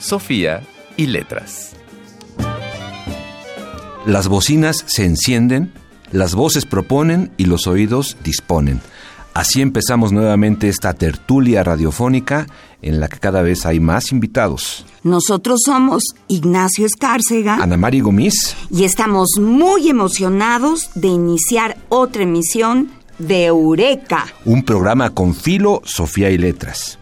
Sofía y letras. Las bocinas se encienden, las voces proponen y los oídos disponen. Así empezamos nuevamente esta tertulia radiofónica en la que cada vez hay más invitados. Nosotros somos Ignacio Escárcega, Ana María Gomis y estamos muy emocionados de iniciar otra emisión de Eureka, un programa con filo, Sofía y letras.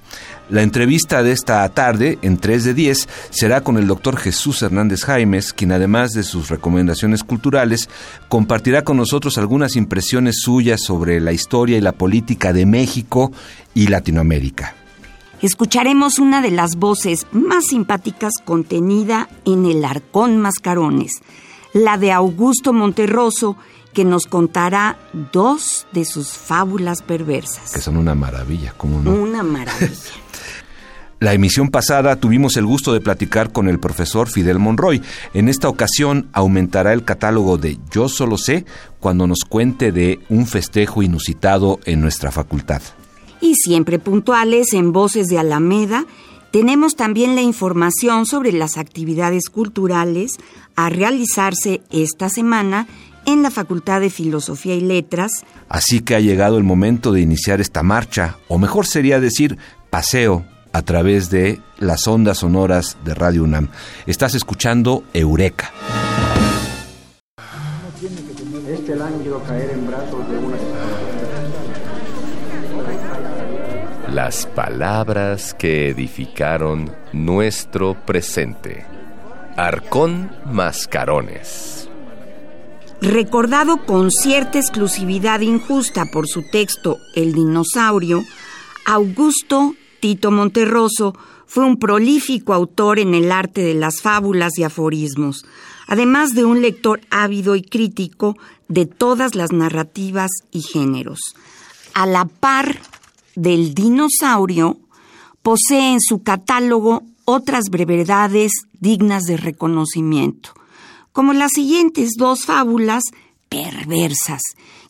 La entrevista de esta tarde, en 3 de 10, será con el doctor Jesús Hernández Jaimes, quien además de sus recomendaciones culturales, compartirá con nosotros algunas impresiones suyas sobre la historia y la política de México y Latinoamérica. Escucharemos una de las voces más simpáticas contenida en El Arcón Mascarones, la de Augusto Monterroso, que nos contará dos de sus fábulas perversas. Que son una maravilla, ¿cómo no? Una maravilla. La emisión pasada tuvimos el gusto de platicar con el profesor Fidel Monroy. En esta ocasión aumentará el catálogo de Yo solo sé cuando nos cuente de un festejo inusitado en nuestra facultad. Y siempre puntuales en Voces de Alameda, tenemos también la información sobre las actividades culturales a realizarse esta semana en la Facultad de Filosofía y Letras. Así que ha llegado el momento de iniciar esta marcha, o mejor sería decir paseo a través de las ondas sonoras de Radio UNAM. Estás escuchando Eureka. Este caer en brazos de una... Las palabras que edificaron nuestro presente. Arcón Mascarones. Recordado con cierta exclusividad injusta por su texto El dinosaurio, Augusto Tito Monterroso fue un prolífico autor en el arte de las fábulas y aforismos, además de un lector ávido y crítico de todas las narrativas y géneros. A la par del dinosaurio, posee en su catálogo otras brevedades dignas de reconocimiento, como las siguientes dos fábulas perversas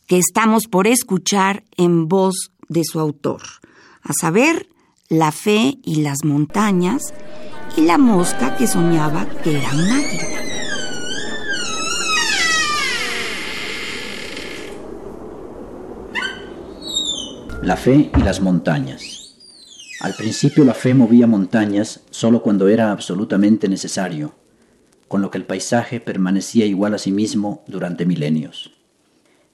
que estamos por escuchar en voz de su autor, a saber, la fe y las montañas y la mosca que soñaba que era un águila. La fe y las montañas. Al principio la fe movía montañas solo cuando era absolutamente necesario, con lo que el paisaje permanecía igual a sí mismo durante milenios.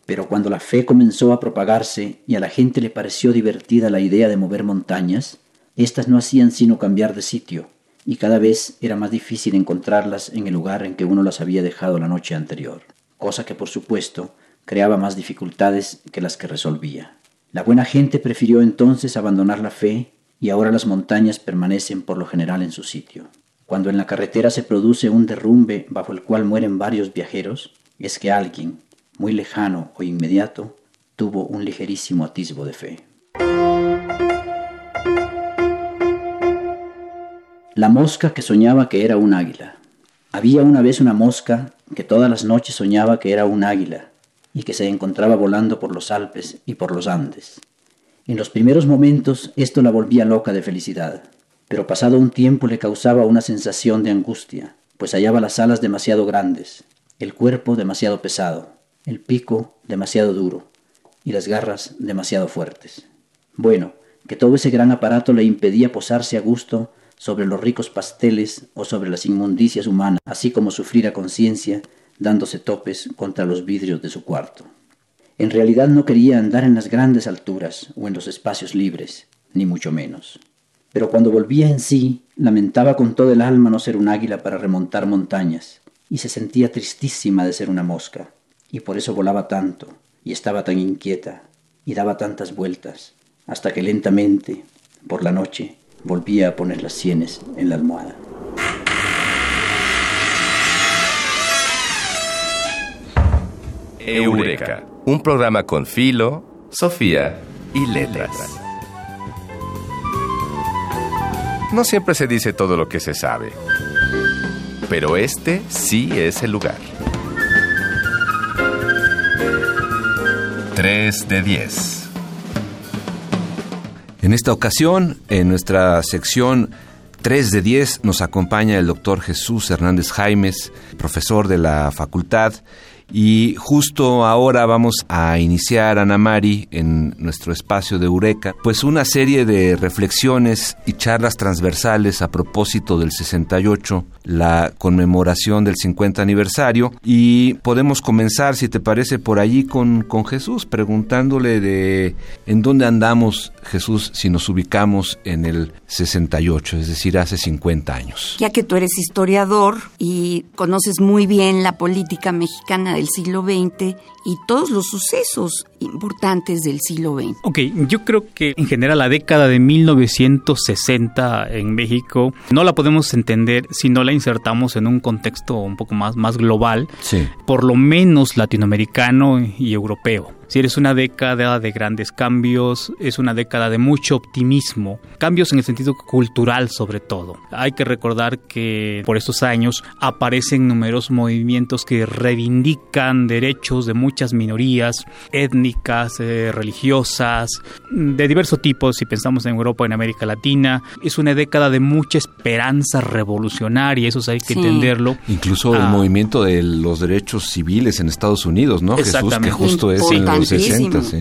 Pero cuando la fe comenzó a propagarse y a la gente le pareció divertida la idea de mover montañas, estas no hacían sino cambiar de sitio, y cada vez era más difícil encontrarlas en el lugar en que uno las había dejado la noche anterior, cosa que por supuesto creaba más dificultades que las que resolvía. La buena gente prefirió entonces abandonar la fe y ahora las montañas permanecen por lo general en su sitio. Cuando en la carretera se produce un derrumbe bajo el cual mueren varios viajeros, es que alguien, muy lejano o inmediato, tuvo un ligerísimo atisbo de fe. La mosca que soñaba que era un águila. Había una vez una mosca que todas las noches soñaba que era un águila y que se encontraba volando por los Alpes y por los Andes. En los primeros momentos esto la volvía loca de felicidad, pero pasado un tiempo le causaba una sensación de angustia, pues hallaba las alas demasiado grandes, el cuerpo demasiado pesado, el pico demasiado duro y las garras demasiado fuertes. Bueno, que todo ese gran aparato le impedía posarse a gusto sobre los ricos pasteles o sobre las inmundicias humanas, así como sufrir a conciencia dándose topes contra los vidrios de su cuarto. En realidad no quería andar en las grandes alturas o en los espacios libres, ni mucho menos. Pero cuando volvía en sí, lamentaba con todo el alma no ser un águila para remontar montañas, y se sentía tristísima de ser una mosca, y por eso volaba tanto, y estaba tan inquieta, y daba tantas vueltas, hasta que lentamente, por la noche, Volvía a poner las sienes en la almohada. Eureka, un programa con Filo, Sofía y Letras. No siempre se dice todo lo que se sabe, pero este sí es el lugar. 3 de 10. En esta ocasión, en nuestra sección 3 de 10, nos acompaña el doctor Jesús Hernández Jaimes, profesor de la facultad y justo ahora vamos a iniciar, Ana Mari, en nuestro espacio de Eureka, pues una serie de reflexiones y charlas transversales a propósito del 68, la conmemoración del 50 aniversario. Y podemos comenzar, si te parece, por allí con, con Jesús, preguntándole de en dónde andamos, Jesús, si nos ubicamos en el 68, es decir, hace 50 años. Ya que tú eres historiador y conoces muy bien la política mexicana del siglo XX y todos los sucesos importantes del siglo XX. Ok, yo creo que en general la década de 1960 en México no la podemos entender si no la insertamos en un contexto un poco más, más global, por lo menos latinoamericano y europeo. Si eres una década de grandes cambios, es una década de mucho optimismo, cambios en el sentido cultural sobre todo. Hay que recordar que por estos años aparecen numerosos movimientos que reivindican derechos de muchas minorías étnicas, eh, religiosas, de diversos tipos, si pensamos en Europa, en América Latina. Es una década de mucha esperanza revolucionaria, eso hay que entenderlo. Incluso el ah. movimiento de los derechos civiles en Estados Unidos, ¿no? Jesús, que justo es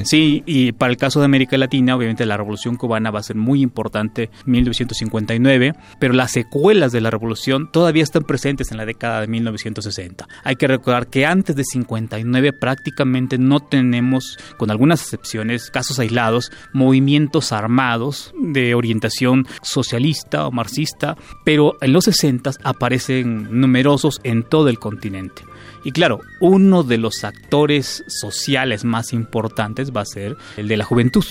¿sí? y para el caso de América Latina, obviamente la Revolución Cubana va a ser muy importante, 1959, pero las secuelas de la Revolución todavía están presentes en la década de 1960. Hay que recordar que antes de 59 prácticamente no tenemos, con algunas excepciones, casos aislados, movimientos armados de orientación socialista o marxista, pero en los 60 aparecen numerosos en todo el continente. Y claro, uno de los actores sociales más importantes va a ser el de la juventud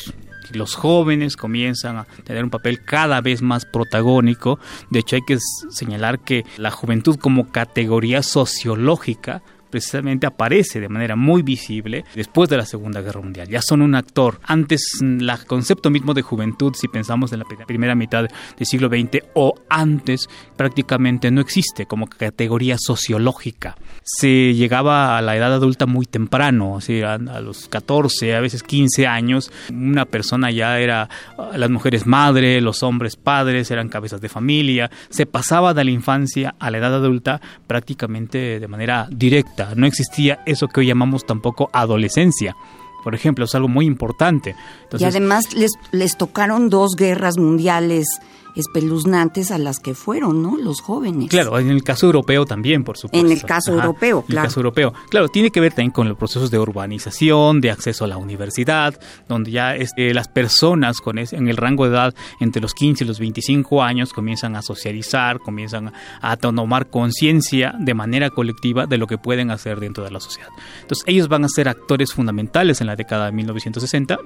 los jóvenes comienzan a tener un papel cada vez más protagónico. De hecho, hay que señalar que la juventud como categoría sociológica precisamente aparece de manera muy visible después de la Segunda Guerra Mundial. Ya son un actor. Antes, el concepto mismo de juventud, si pensamos en la primera mitad del siglo XX o antes, prácticamente no existe como categoría sociológica. Se llegaba a la edad adulta muy temprano, a los 14, a veces 15 años. Una persona ya era, las mujeres madre, los hombres padres, eran cabezas de familia. Se pasaba de la infancia a la edad adulta prácticamente de manera directa no existía eso que hoy llamamos tampoco adolescencia. Por ejemplo, es algo muy importante. y además les, les tocaron dos guerras mundiales espeluznantes a las que fueron, ¿no? Los jóvenes. Claro, en el caso europeo también, por supuesto. En el caso europeo, claro. En el caso europeo. Claro, tiene que ver también con los procesos de urbanización, de acceso a la universidad, donde ya este, las personas con en el rango de edad entre los 15 y los 25 años comienzan a socializar, comienzan a tomar conciencia de manera colectiva de lo que pueden hacer dentro de la sociedad. Entonces, ellos van a ser actores fundamentales en la década de 1960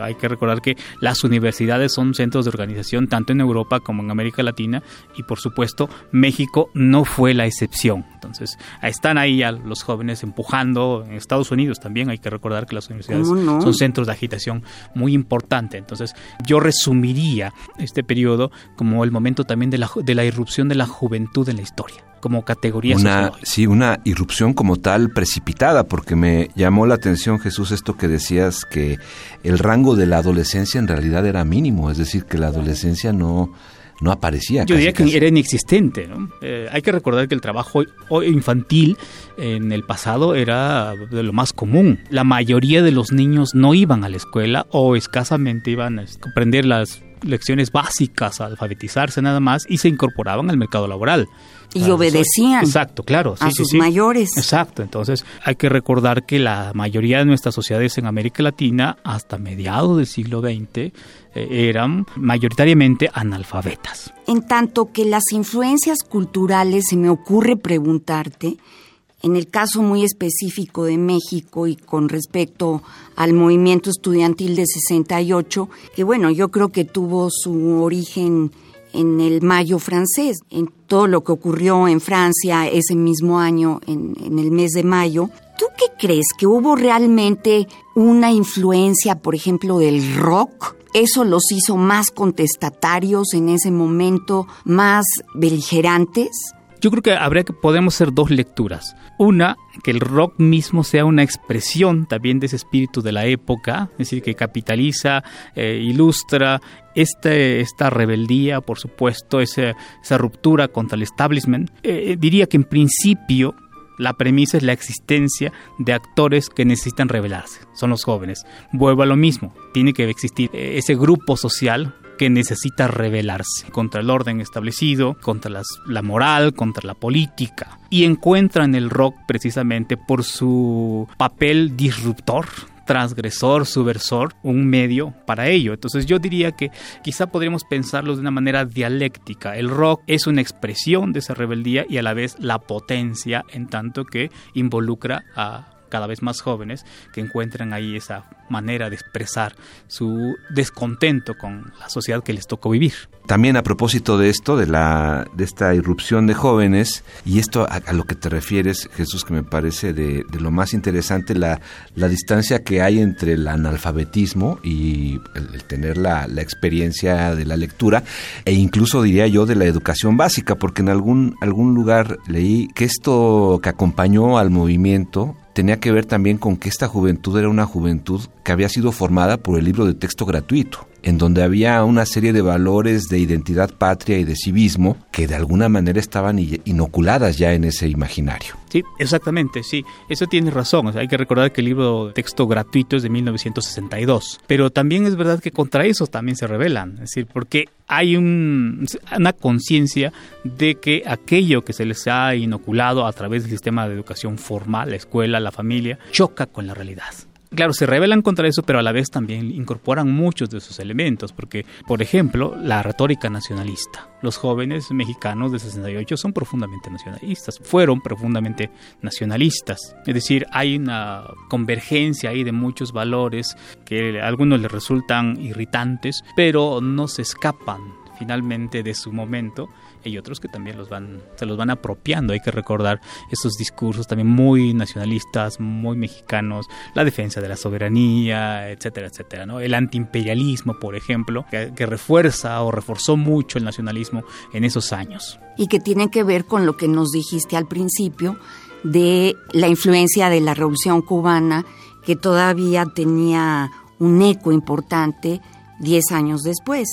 hay que recordar que las universidades son centros de organización tanto en Europa como en América Latina y por supuesto México no fue la excepción. Entonces están ahí ya los jóvenes empujando, en Estados Unidos también hay que recordar que las universidades son centros de agitación muy importante. Entonces yo resumiría este periodo como el momento también de la, de la irrupción de la juventud en la historia como categoría una, Sí, una irrupción como tal precipitada, porque me llamó la atención, Jesús, esto que decías, que el rango de la adolescencia en realidad era mínimo, es decir, que la adolescencia no, no aparecía. Yo diría que era inexistente. ¿no? Eh, hay que recordar que el trabajo infantil en el pasado era de lo más común. La mayoría de los niños no iban a la escuela o escasamente iban a comprender las lecciones básicas, a alfabetizarse nada más y se incorporaban al mercado laboral. Y obedecían. Exacto, claro. a sus mayores. Exacto. Entonces hay que recordar que la mayoría de nuestras sociedades en América Latina, hasta mediados del siglo XX, eh, eran mayoritariamente analfabetas. En tanto que las influencias culturales, se me ocurre preguntarte, en el caso muy específico de México y con respecto al movimiento estudiantil de 68, que bueno, yo creo que tuvo su origen en el Mayo francés, en todo lo que ocurrió en Francia ese mismo año, en, el mes de mayo. ¿Tú qué crees? ¿Que hubo realmente una influencia, por ejemplo, del rock? ¿Eso los hizo más contestatarios en ese momento, más beligerantes? Yo creo que habría que podemos hacer dos lecturas. Una, que el rock mismo sea una expresión también de ese espíritu de la época, es decir, que capitaliza, eh, ilustra este, esta rebeldía, por supuesto, esa, esa ruptura contra el establishment. Eh, diría que en principio la premisa es la existencia de actores que necesitan rebelarse, son los jóvenes. Vuelvo a lo mismo, tiene que existir eh, ese grupo social que necesita rebelarse contra el orden establecido, contra la moral, contra la política. Y encuentra en el rock precisamente por su papel disruptor, transgresor, subversor, un medio para ello. Entonces yo diría que quizá podríamos pensarlo de una manera dialéctica. El rock es una expresión de esa rebeldía y a la vez la potencia en tanto que involucra a cada vez más jóvenes que encuentran ahí esa manera de expresar su descontento con la sociedad que les tocó vivir. También a propósito de esto, de, la, de esta irrupción de jóvenes, y esto a, lo que te refieres, Jesús, que me parece de, lo más interesante, la, la, distancia que hay entre el analfabetismo y el, tener la, la, experiencia de la lectura, e incluso diría yo de la educación básica, porque en algún, algún lugar leí que esto que acompañó al movimiento tenía que ver también con que esta juventud era una juventud que había sido formada por el libro de texto gratuito en donde había una serie de valores de identidad patria y de civismo que de alguna manera estaban inoculadas ya en ese imaginario. Sí, exactamente, sí, eso tiene razón. hay que recordar que el libro de texto gratuito es de 1962, pero también es verdad que contra eso también se rebelan, es decir, porque hay una conciencia de que aquello que se les ha inoculado a través del sistema de educación formal, la escuela, la familia, choca con la realidad claro, se rebelan contra eso, pero a la vez también incorporan muchos de esos elementos, porque, por ejemplo, la retórica nacionalista. Los jóvenes mexicanos de 68 son profundamente nacionalistas, fueron profundamente nacionalistas. Es decir, hay una convergencia ahí de muchos valores que a algunos les resultan irritantes, pero no se escapan finalmente de su momento hay otros que también los van, se los van apropiando. Hay que recordar esos discursos también muy nacionalistas, muy mexicanos, la defensa de la soberanía, etcétera, etcétera. ¿no? El antiimperialismo, por ejemplo, que, que refuerza o reforzó mucho el nacionalismo en esos años. Y que tiene que ver con lo que nos dijiste al principio de la influencia de la Revolución cubana, que todavía tenía un eco importante diez años después.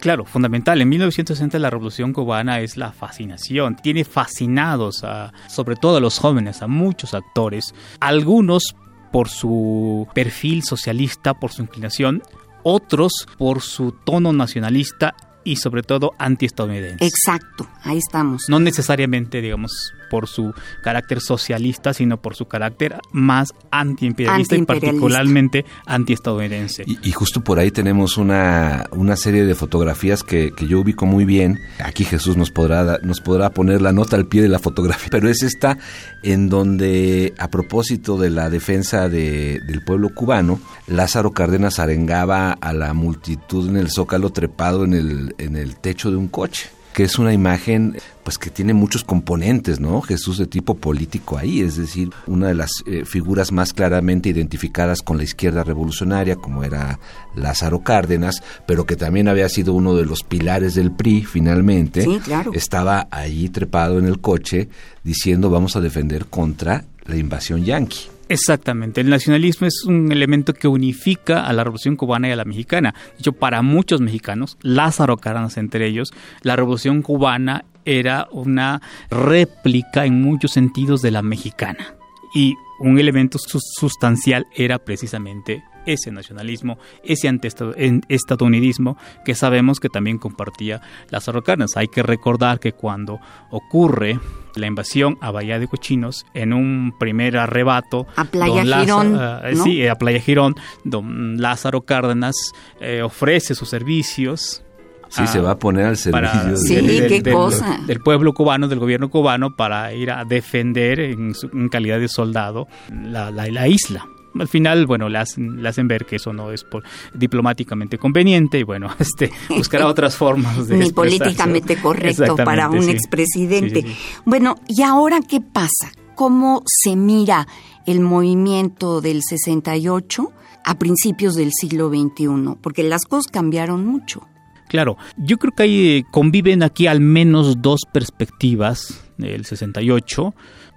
Claro, fundamental. En 1960 la revolución cubana es la fascinación. Tiene fascinados a, sobre todo a los jóvenes, a muchos actores. Algunos por su perfil socialista, por su inclinación, otros por su tono nacionalista y sobre todo antiestadounidense. Exacto, ahí estamos. No necesariamente, digamos, por su carácter socialista, sino por su carácter más antiimperialista y particularmente antiestadounidense. Y, y justo por ahí tenemos una, una serie de fotografías que, que, yo ubico muy bien. Aquí Jesús nos podrá, nos podrá poner la nota al pie de la fotografía, pero es esta en donde, a propósito de la defensa de, del pueblo cubano, Lázaro Cárdenas arengaba a la multitud en el zócalo trepado en el, en el techo de un coche que es una imagen pues que tiene muchos componentes, ¿no? Jesús de tipo político ahí, es decir, una de las eh, figuras más claramente identificadas con la izquierda revolucionaria, como era Lázaro Cárdenas, pero que también había sido uno de los pilares del PRI finalmente, sí, claro. estaba allí trepado en el coche diciendo vamos a defender contra la invasión yanqui. Exactamente, el nacionalismo es un elemento que unifica a la revolución cubana y a la mexicana. De hecho, para muchos mexicanos, Lázaro Cárdenas entre ellos, la revolución cubana era una réplica en muchos sentidos de la mexicana. Y un elemento sustancial era precisamente ese nacionalismo, ese antiestadounidismo que sabemos que también compartía las Cárdenas. Hay que recordar que cuando ocurre la invasión a Bahía de Cochinos, en un primer arrebato... A Playa Girón. Eh, sí, a Playa Girón, don Lázaro Cárdenas eh, ofrece sus servicios Sí, se va a poner al servicio del, pueblo cubano, del gobierno cubano, para ir a defender en, calidad de soldado la, la, isla. al final, bueno, le hacen, ver que eso no es diplomáticamente conveniente y bueno, este buscará otras formas de Ni políticamente correcto para un expresidente. bueno, ¿y ahora qué pasa? ¿Cómo se mira el movimiento del 68 a principios del siglo XXI? Porque las cosas cambiaron mucho. Claro, yo creo que ahí eh, conviven aquí al menos dos perspectivas del 68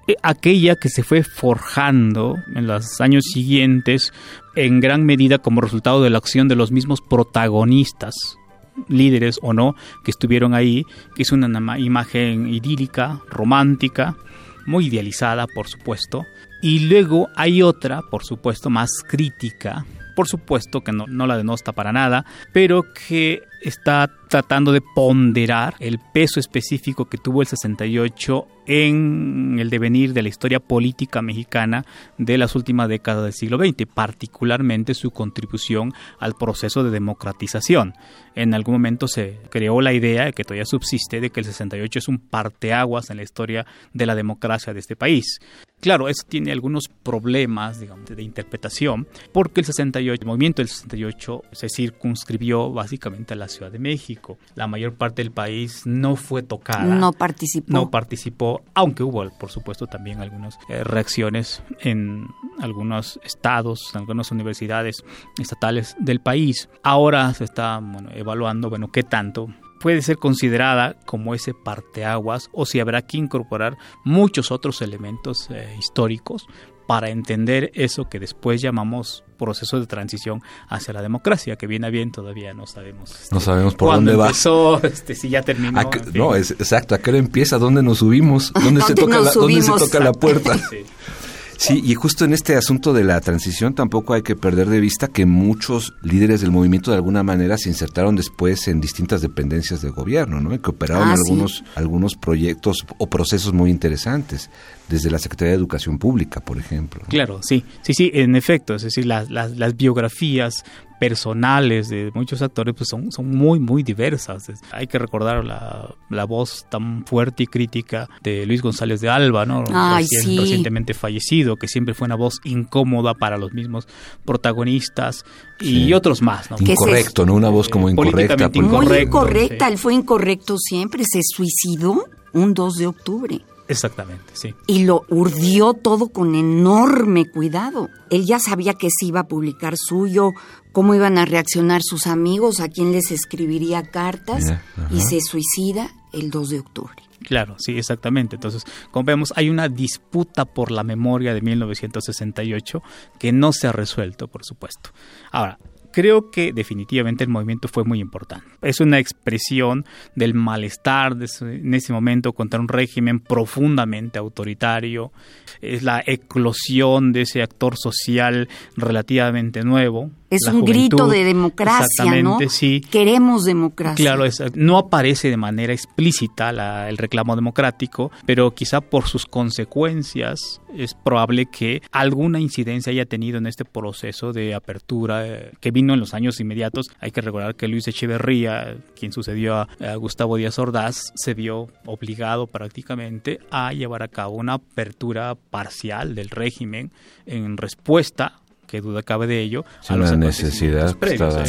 eh, aquella que se fue forjando en los años siguientes en gran medida como resultado de la acción de los mismos protagonistas líderes o no que estuvieron ahí, que es una imagen idílica, romántica, muy idealizada, por supuesto. Y luego hay otra, por supuesto, más crítica, por supuesto que no, no la denosta para nada, pero que está tratando de ponderar el peso específico que tuvo el 68 en el devenir de la historia política mexicana de las últimas décadas del siglo XX, particularmente su contribución al proceso de democratización. En algún momento se creó la idea, que todavía subsiste, de que el 68 es un parteaguas en la historia de la democracia de este país. Claro, eso tiene algunos problemas de interpretación, porque el 68, el movimiento del 68 se circunscribió básicamente a la Ciudad de México. La mayor parte del país no fue tocada. No participó. No participó, aunque hubo, por supuesto, también algunas eh, reacciones en algunos estados, en algunas universidades estatales del país. Ahora se está evaluando, bueno, qué tanto puede ser considerada como ese parteaguas o si habrá que incorporar muchos otros elementos eh, históricos para entender eso que después llamamos proceso de transición hacia la democracia, que viene a bien todavía no sabemos. no este, sabemos por dónde va. Este, si ya terminó. no, es, exacto, ¿a qué hora empieza? ¿Dónde nos subimos? ¿Dónde, se, toca la, ¿dónde se toca la puerta? Sí, y justo en este asunto de la transición tampoco hay que perder de vista que muchos líderes del movimiento de alguna manera se insertaron después en distintas dependencias del gobierno, ¿no? Y que operaron ah, algunos, algunos proyectos o procesos muy interesantes desde la Secretaría de Educación Pública, por ejemplo. Claro, sí, sí, sí, en efecto, es decir, las, las, las biografías personales de muchos actores pues son, son muy, muy diversas. Hay que recordar la, la voz tan fuerte y crítica de Luis González de Alba, ¿no? Recientemente fallecido, que siempre fue una voz incómoda para los mismos protagonistas y otros más, ¿no? Incorrecto, ¿no? Una voz como incorrecta. Muy incorrecta, él fue incorrecto siempre, se suicidó un 2 de octubre. Exactamente, sí. Y lo urdió todo con enorme cuidado. Él ya sabía que se iba a publicar suyo, cómo iban a reaccionar sus amigos, a quién les escribiría cartas, y se suicida el 2 de octubre. Claro, sí, exactamente. Entonces, como vemos, hay una disputa por la memoria de 1968 que no se ha resuelto, por supuesto. Ahora, creo que definitivamente el movimiento fue muy importante. Es una expresión del malestar en ese momento contra un régimen profundamente autoritario. Es la eclosión de ese actor social relativamente nuevo, es un grito de democracia, ¿no? Sí. Queremos democracia. Claro, no aparece de manera explícita el reclamo democrático, pero quizá por sus consecuencias es probable que alguna incidencia haya tenido en este proceso de apertura eh, que vino en los años inmediatos. Hay que recordar que Luis Echeverría, quien sucedió a, a Gustavo Díaz Ordaz, se vio obligado prácticamente a llevar a cabo una apertura parcial del régimen en respuesta que duda cabe de ello, a la necesidad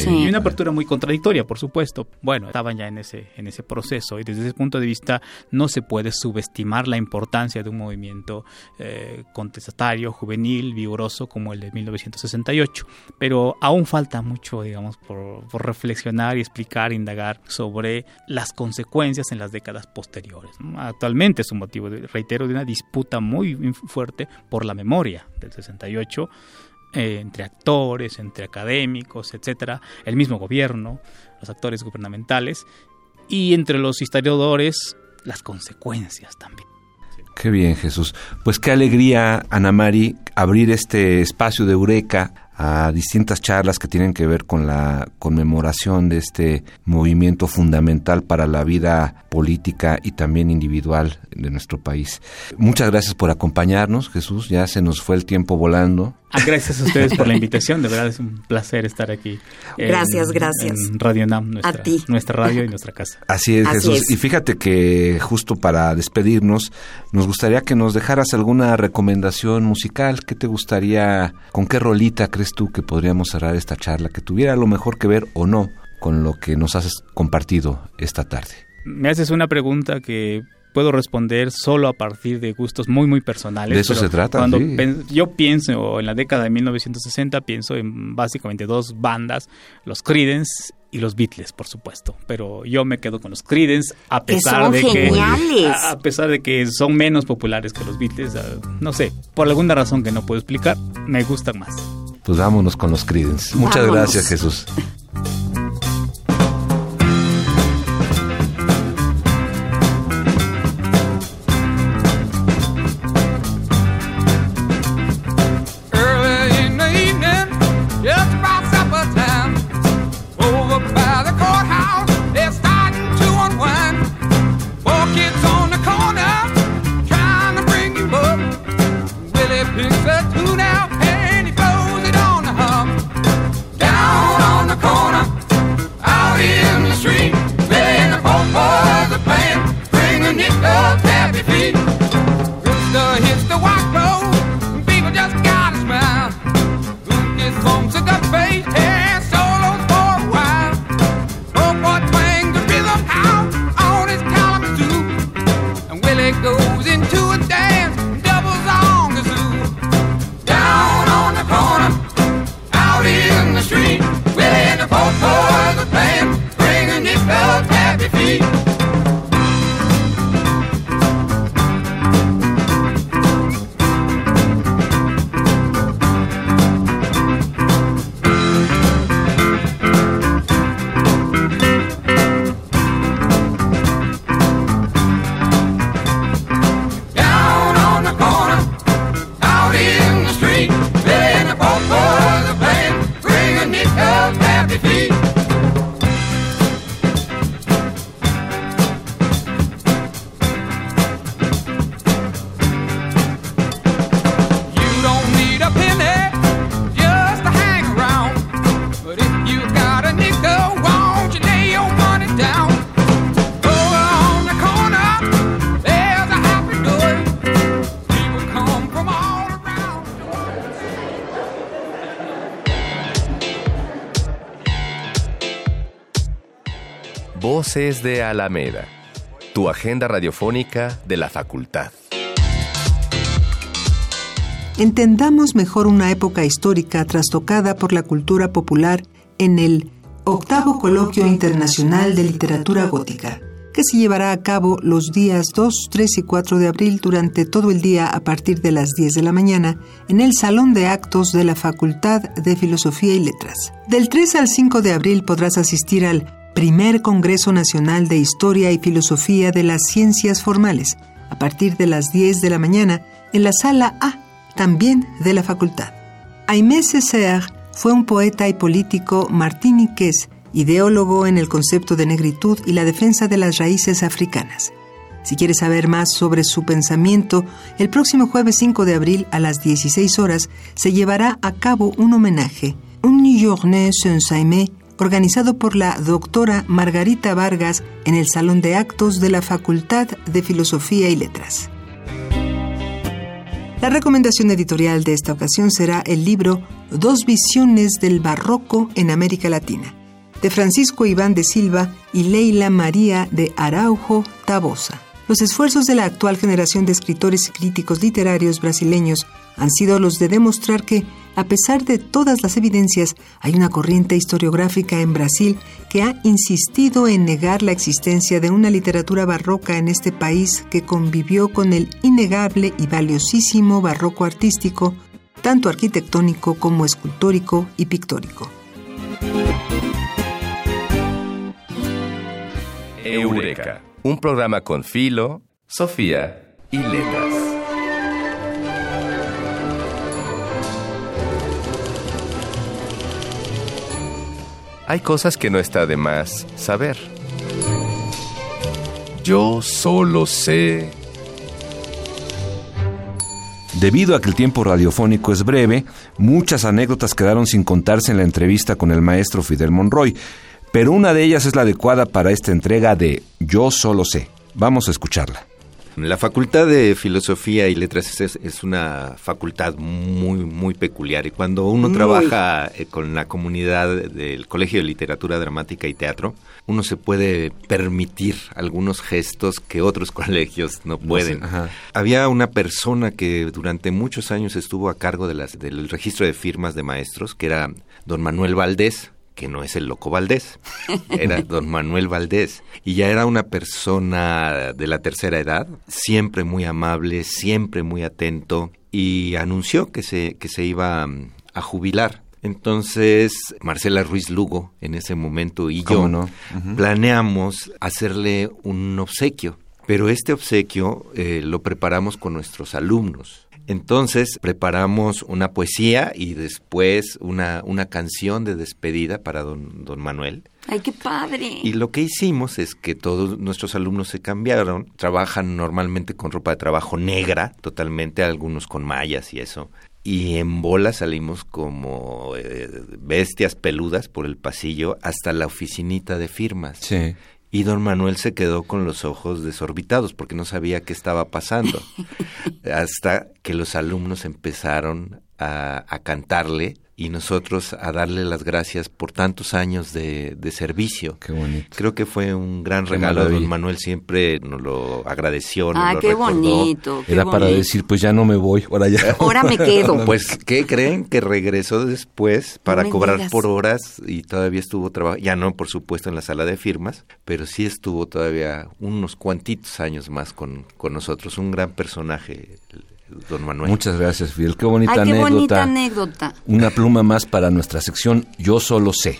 Y una apertura muy contradictoria, por supuesto. Bueno, estaban ya en ese, en ese proceso y desde ese punto de vista no se puede subestimar la importancia de un movimiento eh, contestatario, juvenil, vigoroso como el de 1968. Pero aún falta mucho, digamos, por, reflexionar y explicar, indagar sobre las consecuencias en las décadas posteriores. Actualmente es un motivo, reitero, de una disputa muy fuerte por la memoria del 68 eh, entre actores, entre académicos, etcétera, el mismo gobierno, los actores gubernamentales y entre los historiadores las consecuencias también. Qué bien, Jesús. Pues qué alegría, Ana Mari, abrir este espacio de Eureka a distintas charlas que tienen que ver con la conmemoración de este movimiento fundamental para la vida política y también individual de nuestro país. Muchas gracias por acompañarnos, Jesús. Ya se nos fue el tiempo volando. Ah, gracias a ustedes por la invitación. De verdad es un placer estar aquí. Gracias, gracias. En Radio NAM, nuestra, nuestra radio y nuestra casa. Así es, Jesús. Y fíjate que justo para despedirnos, nos gustaría que nos dejaras alguna recomendación musical. ¿Qué te gustaría, con qué rolita crees tú que podríamos cerrar esta charla? Que tuviera lo mejor que ver o no con lo que nos has compartido esta tarde. Me haces una pregunta que puedo responder solo a partir de gustos muy, muy personales. De eso se trata. Cuando yo pienso en la década de 1960, pienso en básicamente dos bandas, los Creedence y los Beatles, por supuesto. Pero yo me quedo con los Creedence a pesar de que a, pesar de que son menos populares que los Beatles, ah, no sé, por alguna razón que no puedo explicar, me gustan más. Pues vámonos con los Creedence. Muchas gracias, Jesús. If De Alameda, tu agenda radiofónica de la facultad. Entendamos mejor una época histórica trastocada por la cultura popular en el octavo Coloquio Internacional de Literatura Gótica, que se llevará a cabo los días 2, 3 y 4 de abril durante todo el día a partir de las 10 de la mañana en el Salón de Actos de la Facultad de Filosofía y Letras. Del 3 al 5 de abril podrás asistir al primer Congreso Nacional de Historia y Filosofía de las Ciencias Formales, a partir de las 10 de la mañana, en la sala A, también de la facultad. Aimé Césaire fue un poeta y político martiniqués, ideólogo en el concepto de negritud y la defensa de las raíces africanas. Si quieres saber más sobre su pensamiento, el próximo jueves 5 de abril a las 16 horas se llevará a cabo un homenaje, un journée sans Aimé organizado por la doctora Margarita Vargas en el Salón de Actos de la Facultad de Filosofía y Letras. La recomendación editorial de esta ocasión será el libro Dos visiones del barroco en América Latina, de Francisco Iván de Silva y Leila María de Araujo Tabosa. Los esfuerzos de la actual generación de escritores y críticos literarios brasileños han sido los de demostrar que, a pesar de todas las evidencias, hay una corriente historiográfica en Brasil que ha insistido en negar la existencia de una literatura barroca en este país que convivió con el innegable y valiosísimo barroco artístico, tanto arquitectónico como escultórico y pictórico. Eureka, un programa con Filo, Sofía y Letras. Hay cosas que no está de más saber. Yo solo sé. Debido a que el tiempo radiofónico es breve, muchas anécdotas quedaron sin contarse en la entrevista con el maestro Fidel Monroy, pero una de ellas es la adecuada para esta entrega de Yo solo sé. Vamos a escucharla. La Facultad de Filosofía y Letras es, una facultad muy, muy peculiar. Y cuando uno trabaja eh, con la comunidad del Colegio de Literatura Dramática y Teatro, uno se puede permitir algunos gestos que otros colegios no pueden. Había una persona que durante muchos años estuvo a cargo de las, del registro de firmas de maestros, que era don Manuel Valdés, que no es el loco Valdés, era don Manuel Valdés. Y ya era una persona de la tercera edad, siempre muy amable, siempre muy atento, y anunció que se, que se iba mm, a jubilar. Entonces, Marcela Ruiz Lugo, en ese momento, y yo planeamos hacerle un obsequio. Pero este obsequio eh, lo preparamos con nuestros alumnos. Entonces preparamos una poesía y después una, una canción de despedida para don, don Manuel. ¡Ay, qué padre! Y lo que hicimos es que todos nuestros alumnos se cambiaron, trabajan normalmente con ropa de trabajo negra, totalmente, algunos con mallas y eso. Y en bola salimos como eh, bestias peludas por el pasillo hasta la oficinita de firmas. Sí. Y don Manuel se quedó con los ojos desorbitados porque no sabía qué estaba pasando. Hasta que los alumnos empezaron a, a cantarle y nosotros a darle las gracias por tantos años de, de servicio. Qué bonito. Creo que fue un gran regalo. Don Manuel siempre nos lo agradeció. Nos ah, lo qué recordó. bonito. Era para decir, pues ya no me voy, ahora ya. Ahora me quedo. Pues, ¿qué creen? Que regresó después para cobrar digas. por horas y todavía estuvo trabajando, ya no, por supuesto, en la sala de firmas, pero sí estuvo todavía unos cuantitos años más con, con nosotros. Un gran personaje, el don Manuel. Muchas gracias, Fidel. Qué bonita Ay, qué anécdota. bonita anécdota. Una pluma más para nuestra sección Yo solo sé.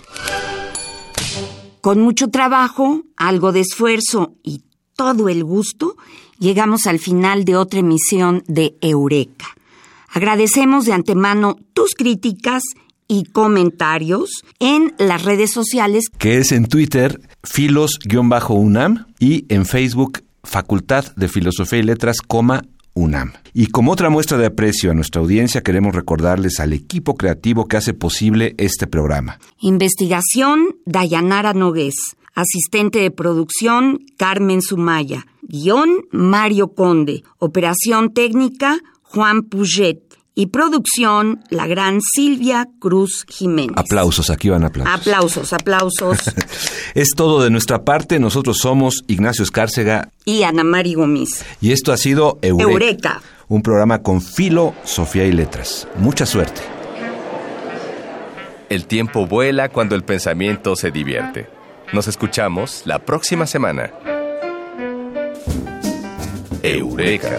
Con mucho trabajo, algo de esfuerzo y todo el gusto, llegamos al final de otra emisión de Eureka. Agradecemos de antemano tus críticas y comentarios en las redes sociales que es en Twitter filos-unam y en Facebook Facultad de Filosofía y Letras, coma UNAM. Y como otra muestra de aprecio a nuestra audiencia, queremos recordarles al equipo creativo que hace posible este programa. Investigación, Dayanara Nogués. Asistente de producción, Carmen Sumaya. Guión, Mario Conde. Operación técnica, Juan Puget. Y producción, la gran Silvia Cruz Jiménez. Aplausos, aquí van aplausos. Aplausos, aplausos. Es todo de nuestra parte. Nosotros somos Ignacio Escárcega y Ana Mari Gómez. y esto ha sido Eureka, Eureka. un programa con filo, Sofía y letras. Mucha suerte. El tiempo vuela cuando el pensamiento se divierte. Nos escuchamos la próxima semana. Eureka.